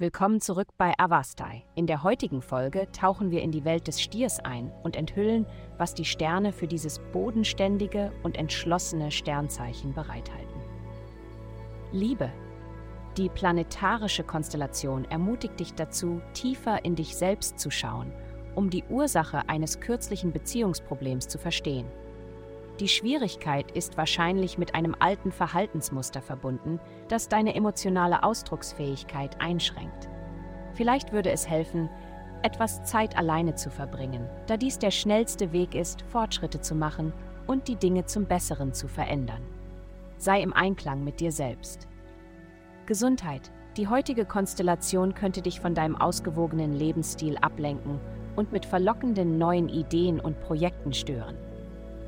Willkommen zurück bei Avastai. In der heutigen Folge tauchen wir in die Welt des Stiers ein und enthüllen, was die Sterne für dieses bodenständige und entschlossene Sternzeichen bereithalten. Liebe. Die planetarische Konstellation ermutigt dich dazu, tiefer in dich selbst zu schauen, um die Ursache eines kürzlichen Beziehungsproblems zu verstehen. Die Schwierigkeit ist wahrscheinlich mit einem alten Verhaltensmuster verbunden, das deine emotionale Ausdrucksfähigkeit einschränkt. Vielleicht würde es helfen, etwas Zeit alleine zu verbringen, da dies der schnellste Weg ist, Fortschritte zu machen und die Dinge zum Besseren zu verändern. Sei im Einklang mit dir selbst. Gesundheit. Die heutige Konstellation könnte dich von deinem ausgewogenen Lebensstil ablenken und mit verlockenden neuen Ideen und Projekten stören.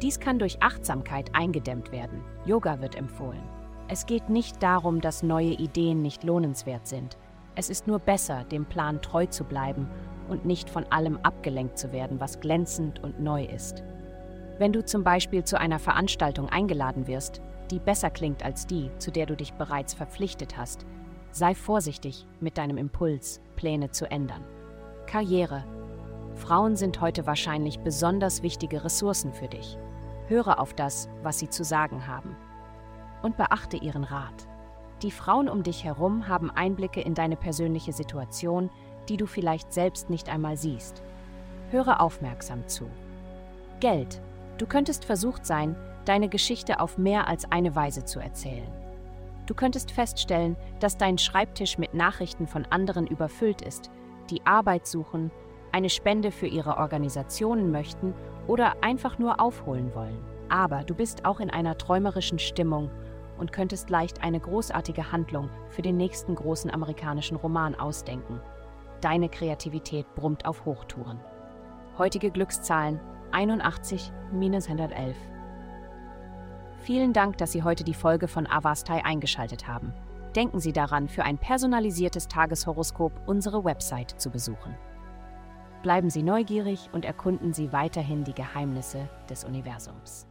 Dies kann durch Achtsamkeit eingedämmt werden. Yoga wird empfohlen. Es geht nicht darum, dass neue Ideen nicht lohnenswert sind. Es ist nur besser, dem Plan treu zu bleiben und nicht von allem abgelenkt zu werden, was glänzend und neu ist. Wenn du zum Beispiel zu einer Veranstaltung eingeladen wirst, die besser klingt als die, zu der du dich bereits verpflichtet hast, sei vorsichtig mit deinem Impuls, Pläne zu ändern. Karriere. Frauen sind heute wahrscheinlich besonders wichtige Ressourcen für dich. Höre auf das, was sie zu sagen haben. Und beachte ihren Rat. Die Frauen um dich herum haben Einblicke in deine persönliche Situation, die du vielleicht selbst nicht einmal siehst. Höre aufmerksam zu. Geld. Du könntest versucht sein, deine Geschichte auf mehr als eine Weise zu erzählen. Du könntest feststellen, dass dein Schreibtisch mit Nachrichten von anderen überfüllt ist, die Arbeit suchen, eine Spende für ihre Organisationen möchten oder einfach nur aufholen wollen. Aber du bist auch in einer träumerischen Stimmung und könntest leicht eine großartige Handlung für den nächsten großen amerikanischen Roman ausdenken. Deine Kreativität brummt auf Hochtouren. Heutige Glückszahlen 81-111. Vielen Dank, dass Sie heute die Folge von Avastai eingeschaltet haben. Denken Sie daran, für ein personalisiertes Tageshoroskop unsere Website zu besuchen. Bleiben Sie neugierig und erkunden Sie weiterhin die Geheimnisse des Universums.